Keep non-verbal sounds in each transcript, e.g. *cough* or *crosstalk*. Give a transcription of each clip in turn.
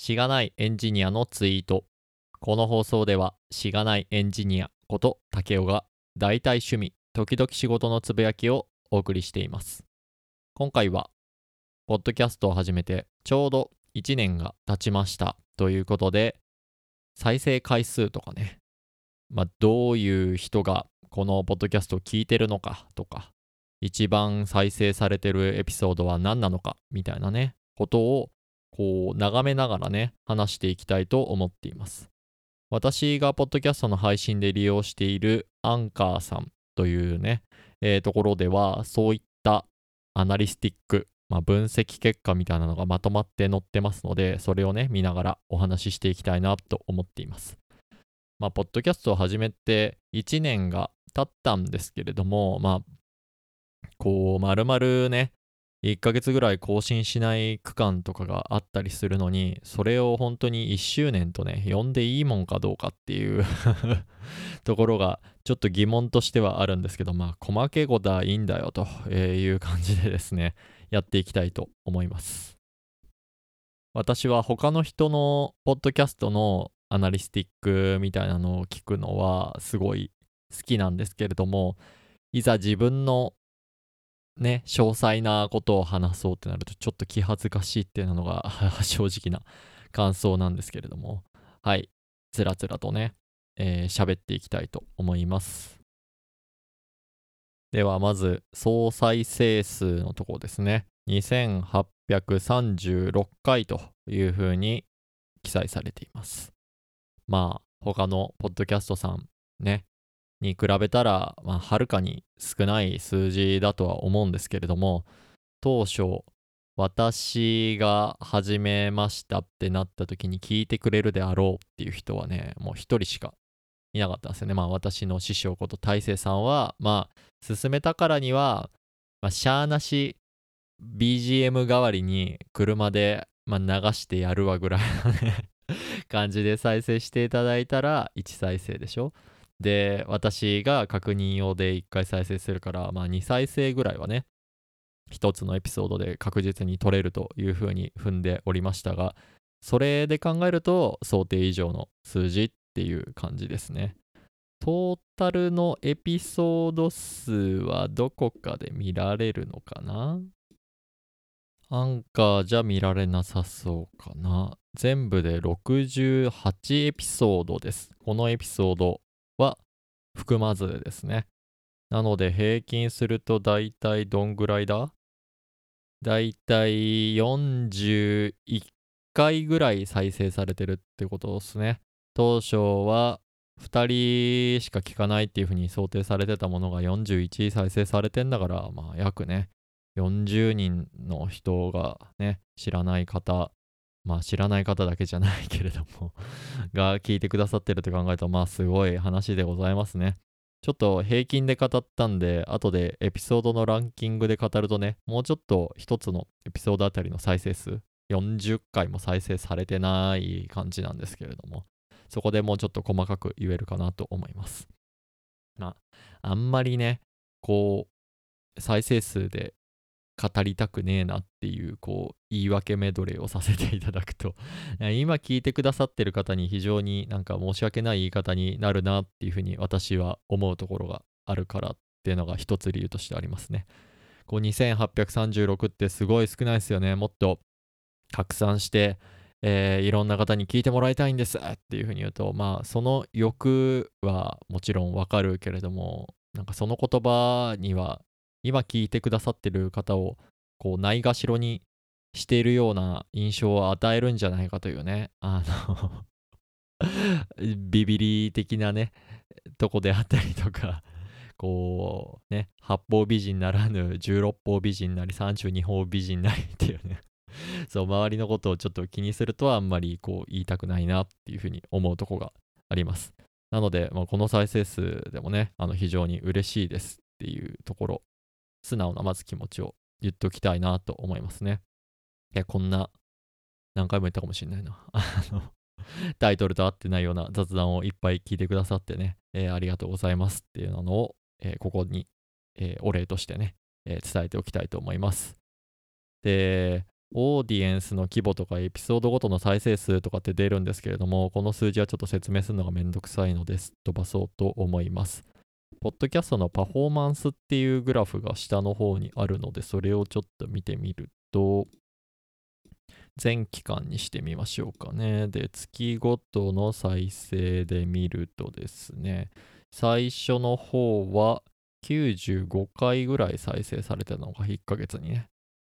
しがないエンジニアのツイート。この放送では、しがないエンジニアこと竹雄が、大体趣味、時々仕事のつぶやきをお送りしています。今回は、ポッドキャストを始めてちょうど1年が経ちましたということで、再生回数とかね、まあ、どういう人がこのポッドキャストを聞いてるのかとか、一番再生されてるエピソードは何なのかみたいなね、ことをこう眺めながらね、話していきたいと思っています。私がポッドキャストの配信で利用しているアンカーさんというね、えー、ところでは、そういったアナリスティック、まあ、分析結果みたいなのがまとまって載ってますので、それをね、見ながらお話ししていきたいなと思っています。まあ、ポッドキャストを始めて1年が経ったんですけれども、まあ、こう、まるまるね、1ヶ月ぐらい更新しない区間とかがあったりするのに、それを本当に1周年とね、呼んでいいもんかどうかっていう *laughs* ところがちょっと疑問としてはあるんですけど、まあ、細けいことはいいんだよという感じでですね、やっていきたいと思います。私は他の人のポッドキャストのアナリスティックみたいなのを聞くのはすごい好きなんですけれども、いざ自分のね、詳細なことを話そうってなるとちょっと気恥ずかしいっていうのが *laughs* 正直な感想なんですけれども、はい、つらつらとね、えー、喋っていきたいと思います。ではまず、総再生数のところですね。2836回というふうに記載されています。まあ、他のポッドキャストさんね、に比べたら、まあ、はるかに少ない数字だとは思うんですけれども、当初、私が始めましたってなった時に聞いてくれるであろうっていう人はね、もう一人しかいなかったんですよね。まあ私の師匠こと大勢さんは、まあ進めたからには、まあ、しゃーなし BGM 代わりに車で、まあ、流してやるわぐらいのね感じで再生していただいたら1再生でしょで、私が確認用で1回再生するから、まあ2再生ぐらいはね、1つのエピソードで確実に取れるというふうに踏んでおりましたが、それで考えると想定以上の数字っていう感じですね。トータルのエピソード数はどこかで見られるのかな？アンカーじゃ見られなさそうかな。全部で68エピソードです。このエピソードは含まずですね。なので平均すると大体どんぐらいだ？大体41回ぐらい再生されてるってことですね。当初は2人しか聞かないっていうふうに想定されてたものが41再生されてんだから、まあ約ね、40人の人がね、知らない方まあ知らない方だけじゃないけれども *laughs* が聞いてくださってるって考えると、まあすごい話でございますね。ちょっと平均で語ったんで、後でエピソードのランキングで語るとね、もうちょっと一つのエピソードあたりの再生数、40回も再生されてない感じなんですけれども、そこでもうちょっと細かく言えるかなと思います。まあ、あんまりね、こう、再生数で語りたくねえなっていうこう言い訳メドレーをさせていただくと *laughs* 今聞いてくださってる方に非常になんか申し訳ない言い方になるなっていうふうに私は思うところがあるからっていうのが一つ理由としてありますね。こう2836ってすごい少ないですよね。もっと拡散して、えー、いろんな方に聞いてもらいたいんですっていうふうに言うとまあその欲はもちろんわかるけれどもなんかその言葉には今聞いてくださってる方をこうないがしろにしているような印象を与えるんじゃないかというね、あの *laughs* ビビリ的なね、とこであったりとか、こうね、八方美人ならぬ十六方美人なり三十二方美人なりっていうね、*laughs* そう、周りのことをちょっと気にするとはあんまりこう言いたくないなっていうふうに思うとこがあります。なので、まあ、この再生数でもね、あの非常に嬉しいですっていうところ素直なまず気持ちを言っておきたいなと思いますね。いや、こんな、何回も言ったかもしれないな。*laughs* あの、タイトルと合ってないような雑談をいっぱい聞いてくださってね、えー、ありがとうございますっていうのを、えー、ここに、えー、お礼としてね、え伝えておきたいと思います。で、オーディエンスの規模とかエピソードごとの再生数とかって出るんですけれども、この数字はちょっと説明するのがめんどくさいのです、飛ばそうと思います。ポッドキャストのパフォーマンスっていうグラフが下の方にあるので、それをちょっと見てみると、全期間にしてみましょうかね。で、月ごとの再生で見るとですね、最初の方は95回ぐらい再生されてたのが1ヶ月にね。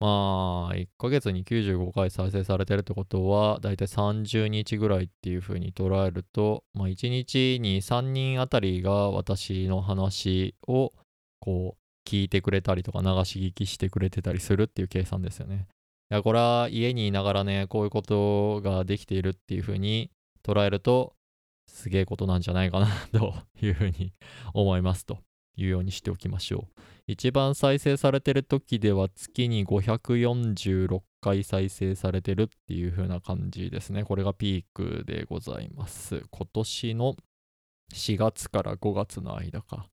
まあ、1ヶ月に95回再生されてるってことは、だいたい30日ぐらいっていう風に捉えると、まあ、1日に3人あたりが私の話を、こう、聞いてくれたりとか流し聞きしてくれてたりするっていう計算ですよね。いや、これは家にいながらね、こういうことができているっていう風に捉えると、すげえことなんじゃないかなという風に思いますと。いうようにしておきましょう。一番再生されてる時では月に546回再生されてるっていう風な感じですね。これがピークでございます。今年の4月から5月の間か。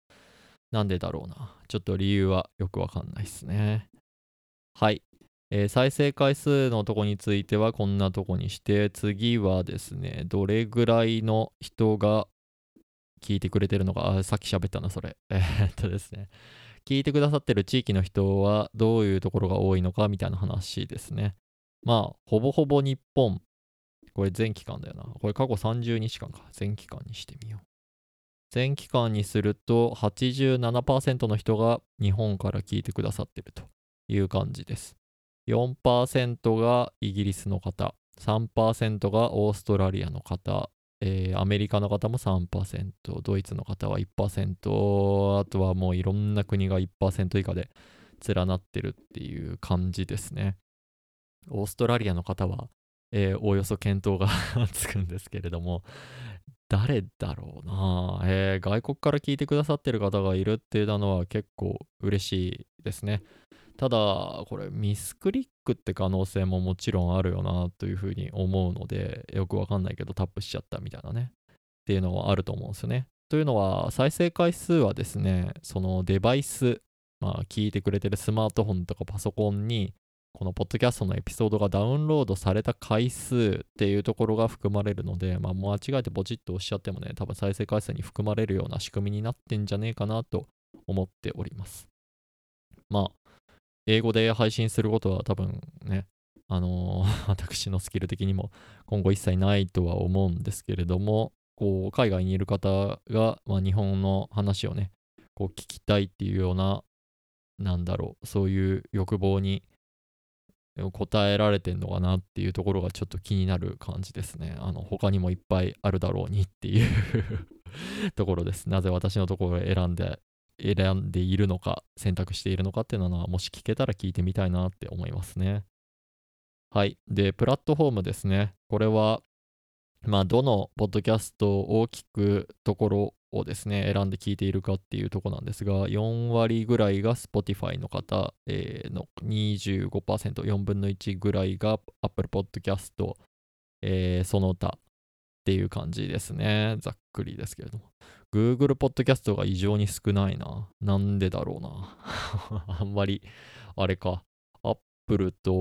なんでだろうな。ちょっと理由はよくわかんないですね。はい。えー、再生回数のとこについてはこんなとこにして、次はですね、どれぐらいの人が聞いてくれてるのか、あ、さっき喋ったな、それ。えー、っとですね。聞いてくださってる地域の人はどういうところが多いのかみたいな話ですね。まあ、ほぼほぼ日本。これ全期間だよな。これ過去30日間か。全期間にしてみよう。全期間にすると87%の人が日本から聞いてくださってるという感じです。4%がイギリスの方、3%がオーストラリアの方、えー、アメリカの方も3%、ドイツの方は1%、あとはもういろんな国が1%以下で連なってるっていう感じですね。オーストラリアの方は、えー、おおよそ検討が *laughs* つくんですけれども、誰だろうな、えー、外国から聞いてくださってる方がいるっていうのは結構嬉しいですね。ただ、これミスクリックって可能性ももちろんあるよなというふうに思うので、よくわかんないけどタップしちゃったみたいなね。っていうのはあると思うんですよね。というのは、再生回数はですね、そのデバイス、まあ、聞いてくれてるスマートフォンとかパソコンに、このポッドキャストのエピソードがダウンロードされた回数っていうところが含まれるので、まあ、間違えてポチッと押しちゃってもね、多分再生回数に含まれるような仕組みになってんじゃねえかなと思っております。まあ、英語で配信することは多分ね、あのー、*laughs* 私のスキル的にも今後一切ないとは思うんですけれども、こう、海外にいる方が、まあ、日本の話をね、こう聞きたいっていうような、なんだろう、そういう欲望に答えられてんのかなっていうところがちょっと気になる感じですね。あの、他にもいっぱいあるだろうにっていう *laughs* ところです。なぜ私のところを選んで選んでいるのか、選択しているのかっていうのは、もし聞けたら聞いてみたいなって思いますね。はい。で、プラットフォームですね。これは、まあ、どのポッドキャストを大きくところをですね、選んで聞いているかっていうとこなんですが、4割ぐらいが Spotify の方、えー、の25%、4分の1ぐらいが Apple Podcast、えー、その他っていう感じですね。ざっくりですけれども。Google Podcast が異常に少ないな。なんでだろうな。*laughs* あんまり、あれか。Apple と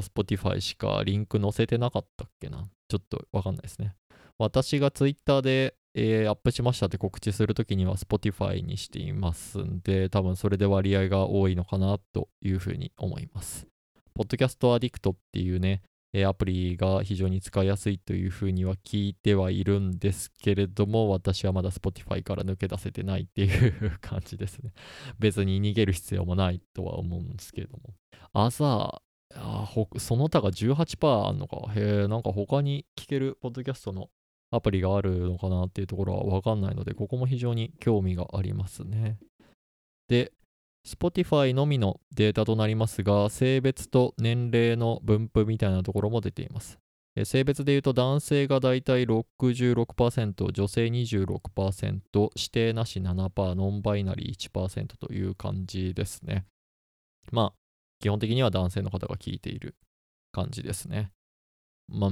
Spotify しかリンク載せてなかったっけな。ちょっとわかんないですね。私が Twitter で、えー、アップしましたって告知するときには Spotify にしていますんで、多分それで割合が多いのかなというふうに思います。ポッドキャストアディクトっていうね、えアプリが非常に使いやすいというふうには聞いてはいるんですけれども、私はまだ Spotify から抜け出せてないっていう感じですね。*laughs* 別に逃げる必要もないとは思うんですけれども。朝、その他が18%あんのか。へえ、なんか他に聞けるポッドキャストのアプリがあるのかなっていうところはわかんないので、ここも非常に興味がありますね。で、Spotify のみのデータとなりますが、性別と年齢の分布みたいなところも出ています。性別で言うと男性がだいたい66%、女性26%、指定なし7%、ノンバイナリー1%という感じですね。まあ、基本的には男性の方が聞いている感じですね。まあ、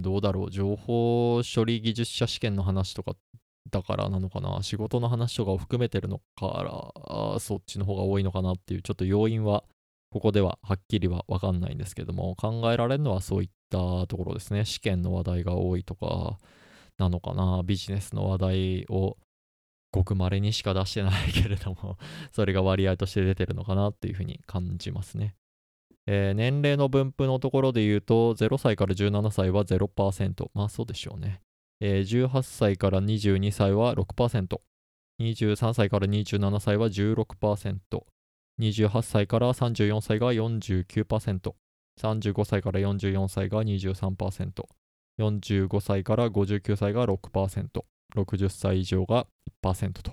どうだろう。情報処理技術者試験の話とかだからなのかな仕事の話とかを含めてるのからそっちの方が多いのかなっていうちょっと要因はここでははっきりはわかんないんですけども、考えられるのはそういったところですね。試験の話題が多いとか、なのかな、ビジネスの話題をごく稀にしか出してないけれども、*laughs* それが割合として出てるのかなっていうふうに感じますね。えー、年齢の分布のところで言うと、0歳から17歳は0%。まあそうでしょうね。えー、18歳から22歳は6%。23歳から27歳は16%。28歳から34歳が49%。35歳から44歳が23%。45歳から59歳が6%。60歳以上が1%と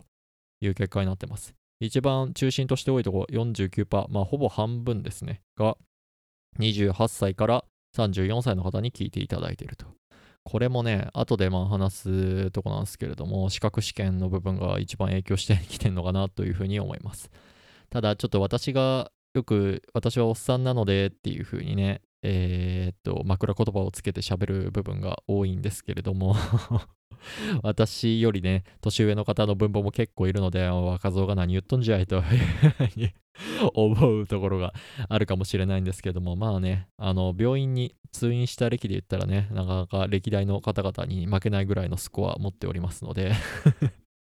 いう結果になってます。一番中心として多いところ49%、まあほぼ半分ですね、が28歳から34歳の方に聞いていただいていると。これもね、後でまあ話すとこなんですけれども、資格試験の部分が一番影響してきてるのかなというふうに思います。ただちょっと私がよく私はおっさんなのでっていうふうにね、えー、っと、枕言葉をつけて喋る部分が多いんですけれども *laughs* 私よりね、年上の方の分母も結構いるので、若造が何言っとんじゃいという *laughs* 思うところがあるかもしれないんですけども、まあね、あの、病院に通院した歴で言ったらね、なかなか歴代の方々に負けないぐらいのスコア持っておりますので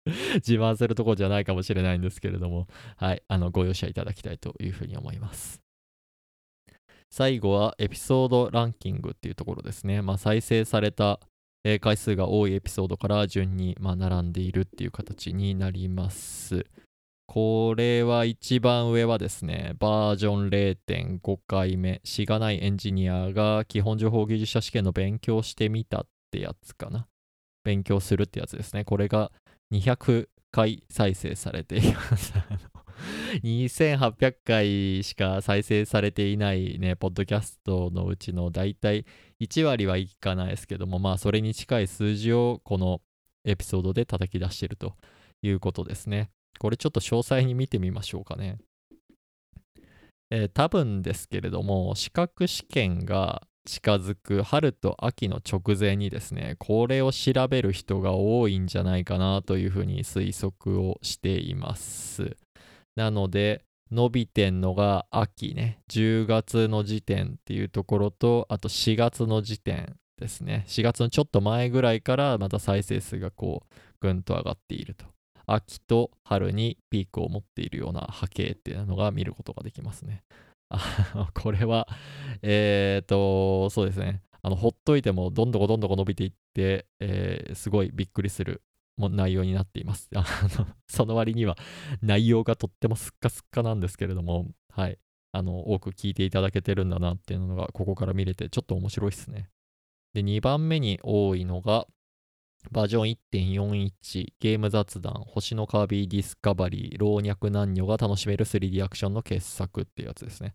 *laughs* 自慢するところじゃないかもしれないんですけれども、はい、あの、ご容赦いただきたいというふうに思います。最後はエピソードランキングっていうところですね。まあ、再生されたえー、回数が多いエピソードから順に、まあ、並んでいるっていう形になります。これは一番上はですね、バージョン0.5回目、しがないエンジニアが基本情報技術者試験の勉強してみたってやつかな。勉強するってやつですね。これが200回再生されています。*laughs* *laughs* 2800回しか再生されていないね、ポッドキャストのうちの大体1割はいかないですけども、まあそれに近い数字をこのエピソードで叩き出してるということですね。これちょっと詳細に見てみましょうかね。えー、多分ですけれども、資格試験が近づく春と秋の直前にですね、これを調べる人が多いんじゃないかなというふうに推測をしています。なので、伸びてんのが秋ね、10月の時点っていうところと、あと4月の時点ですね。4月のちょっと前ぐらいからまた再生数がこう、ぐんと上がっていると。秋と春にピークを持っているような波形っていうのが見ることができますね。これは、えっ、ー、と、そうですね。あの、ほっといてもどんどこどんどこ伸びていって、えー、すごいびっくりするも内容になっています。あのその割には内容がとってもすっかすっかなんですけれども、はい。あの、多く聞いていただけてるんだなっていうのが、ここから見れて、ちょっと面白いですね。で、2番目に多いのが、バージョン1.41ゲーム雑談星のカービィディスカバリー老若男女が楽しめる 3D アクションの傑作っていうやつですね。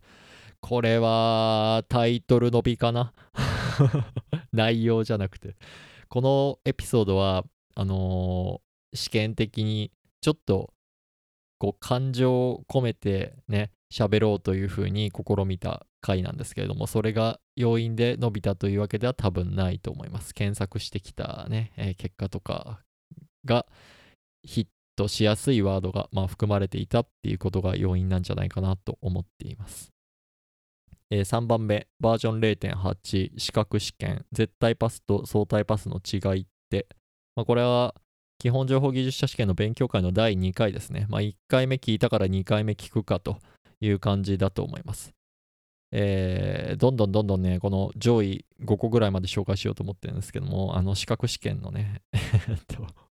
これはタイトル伸びかな？*laughs* 内容じゃなくて。このエピソードはあのー、試験的にちょっとこう感情を込めてね喋ろうというふうに試みた回なんですけれどもそれが要因で伸びたというわけでは多分ないと思います。検索してきたね、*laughs* えー、結果とかがヒットしやすいワードが、まあ、含まれていたっていうことが要因なんじゃないかなと思っています、えー、3番目バージョン0.8資格試験。絶対パスと相対パスの違いってまあ、これは基本情報技術者試験の勉強会の第2回ですね。まあ、1回目聞いたから2回目聞くかという感じだと思います。えー、どんどんどんどんね、この上位5個ぐらいまで紹介しようと思ってるんですけども、あの資格試験のね、*laughs*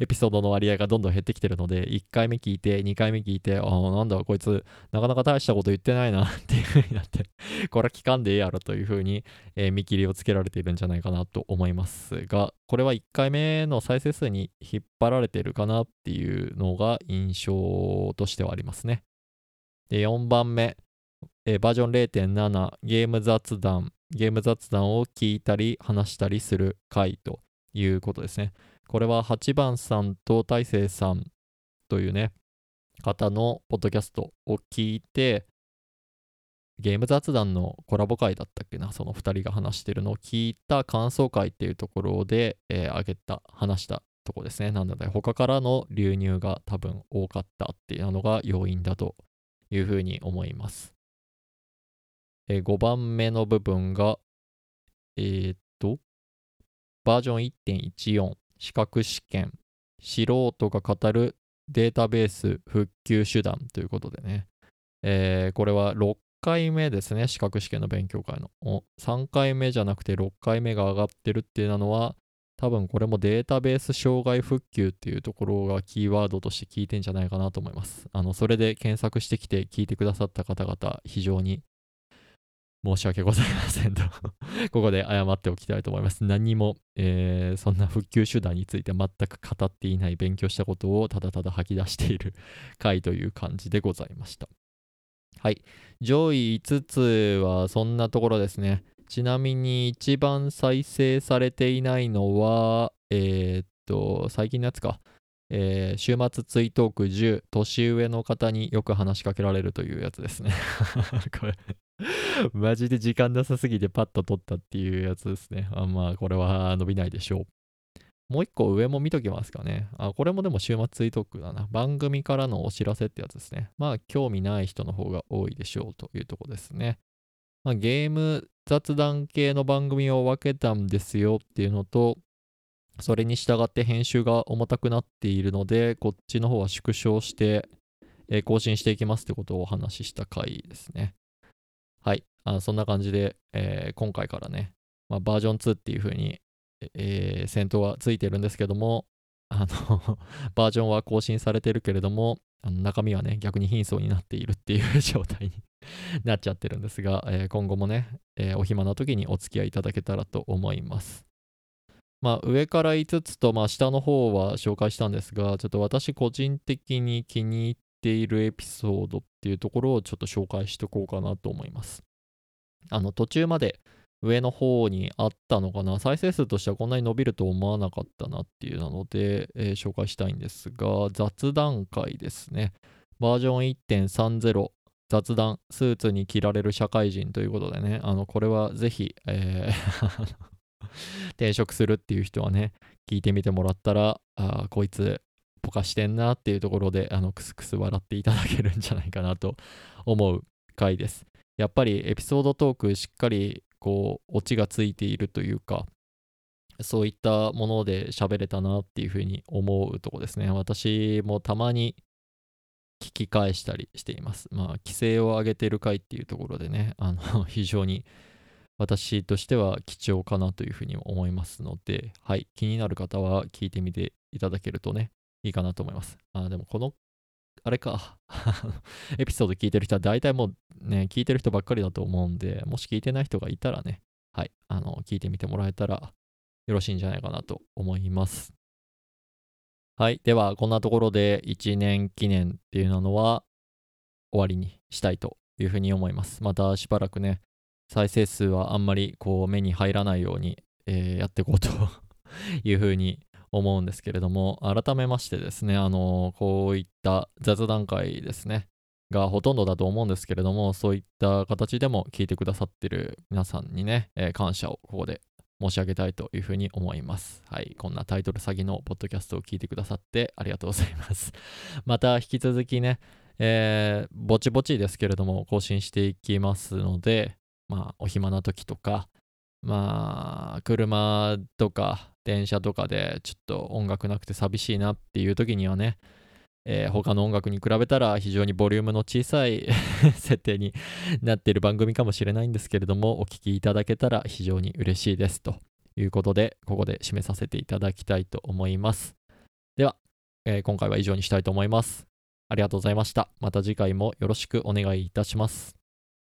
エピソードの割合がどんどん減ってきてるので、1回目聞いて、2回目聞いて、ああ、なんだ、こいつ、なかなか大したこと言ってないなっていう風になって *laughs* これは聞かんでええやろという風に、えー、見切りをつけられているんじゃないかなと思いますが、これは1回目の再生数に引っ張られてるかなっていうのが印象としてはありますね。で、4番目、えー、バージョン0.7、ゲーム雑談。ゲーム雑談を聞いたり話したりする回ということですね。これは8番さんと大勢さんというね、方のポッドキャストを聞いて、ゲーム雑談のコラボ会だったっけな、その2人が話してるのを聞いた感想会っていうところで、えー、上げた、話したとこですね。なので、他からの流入が多分多かったっていうのが要因だというふうに思います。えー5番目の部分が、えーっと、バージョン1.14、資格試験、素人が語るデータベース復旧手段ということでね、えーこれは6回目ですね、資格試験の勉強会の。3回目じゃなくて6回目が上がってるっていうのは、多分これもデータベース障害復旧っていうところがキーワードとして聞いてんじゃないかなと思います。あの、それで検索してきて聞いてくださった方々、非常に申し訳ございませんと *laughs* ここで謝っておきたいと思います。何も、えーそんな復旧手段について全く語っていない勉強したことをただただ吐き出している *laughs* 回という感じでございました。はい。上位5つはそんなところですね。ちなみに一番再生されていないのは、えーっと、最近のやつか。えー週末追悼区10、年上の方によく話しかけられるというやつですね。*laughs* これ、マジで時間なさすぎてパッと撮ったっていうやつですね。あまあ、これは伸びないでしょう。もう一個上も見ときますかね。あ、これもでも週末追悼区だな。番組からのお知らせってやつですね。まあ、興味ない人の方が多いでしょうというとこですね。まあ、ゲーム雑談系の番組を分けたんですよっていうのと、それに従って編集が重たくなっているので、こっちの方は縮小して、えー更新していきますってことをお話しした回ですね。はい。あそんな感じで、えー今回からね、まあ、バージョン2っていう風に、えー戦闘はついてるんですけども、あの *laughs* バージョンは更新されてるけれども、あの中身はね、逆に貧相になっているっていう状態に *laughs* なっちゃってるんですが、えー今後もね、えーお暇な時にお付き合いいただけたらと思います。まあ、上から5つと、まあ、下の方は紹介したんですが、ちょっと私個人的に気に入っているエピソードっていうところをちょっと紹介しておこうかなと思います。あの、途中まで上の方にあったのかな、再生数としてはこんなに伸びると思わなかったなっていうなので、えー紹介したいんですが、雑談会ですね。バージョン1.30雑談、スーツに着られる社会人ということでね、あの、これはぜひ、えー *laughs* *laughs* 転職するっていう人はね、聞いてみてもらったら、あこいつ、ポカしてんなっていうところで、あの、クスクス笑っていただけるんじゃないかなと思う回です。やっぱりエピソードトークしっかり、こう、オチがついているというか、そういったもので喋れたなっていうふうに思うとこですね。私もたまに聞き返したりしています。まあ、規制を上げてる回っていうところでね、あの、*laughs* 非常に私としては貴重かなというふうに思いますので、はい、気になる方は聞いてみていただけるとね、いいかなと思います。あ、でもこの、あれか、*laughs* エピソード聞いてる人は大体もうね、聞いてる人ばっかりだと思うんで、もし聞いてない人がいたらね、はい、あの、聞いてみてもらえたらよろしいんじゃないかなと思います。はい、では、こんなところで1年記念っていうのは終わりにしたいというふうに思います。またしばらくね、再生数はあんまりこう目に入らないように、えーやっていこうと *laughs* いうふうに思うんですけれども、改めましてですね、あのこういった雑談会ですね、がほとんどだと思うんですけれども、そういった形でも聞いてくださってる皆さんにね、えー感謝をここで申し上げたいというふうに思います。はい。こんなタイトル詐欺のポッドキャストを聞いてくださってありがとうございます。*laughs* また引き続きね、えーぼちぼちですけれども更新していきますので、まあ、お暇な時とか、まあ、車とか電車とかでちょっと音楽なくて寂しいなっていう時にはね、えー他の音楽に比べたら非常にボリュームの小さい *laughs* 設定になっている番組かもしれないんですけれども、お聞きいただけたら非常に嬉しいですということで、ここで締めさせていただきたいと思います。では、えー今回は以上にしたいと思います。ありがとうございました。また次回もよろしくお願いいたします。